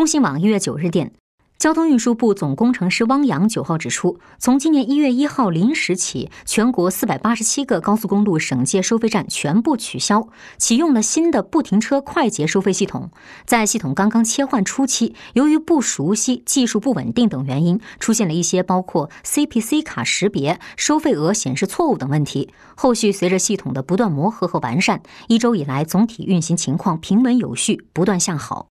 中新网一月九日电交通运输部总工程师汪洋九号指出从今年一月一号零时起全国四百八十七个高速公路省界收费站全部取消启用了新的不停车快捷收费系统。在系统刚刚切换初期由于不熟悉技术不稳定等原因出现了一些包括 cpc 卡识别收费额显示错误等问题。后续随着系统的不断磨合和完善一周以来总体运行情况平稳有序不断向好。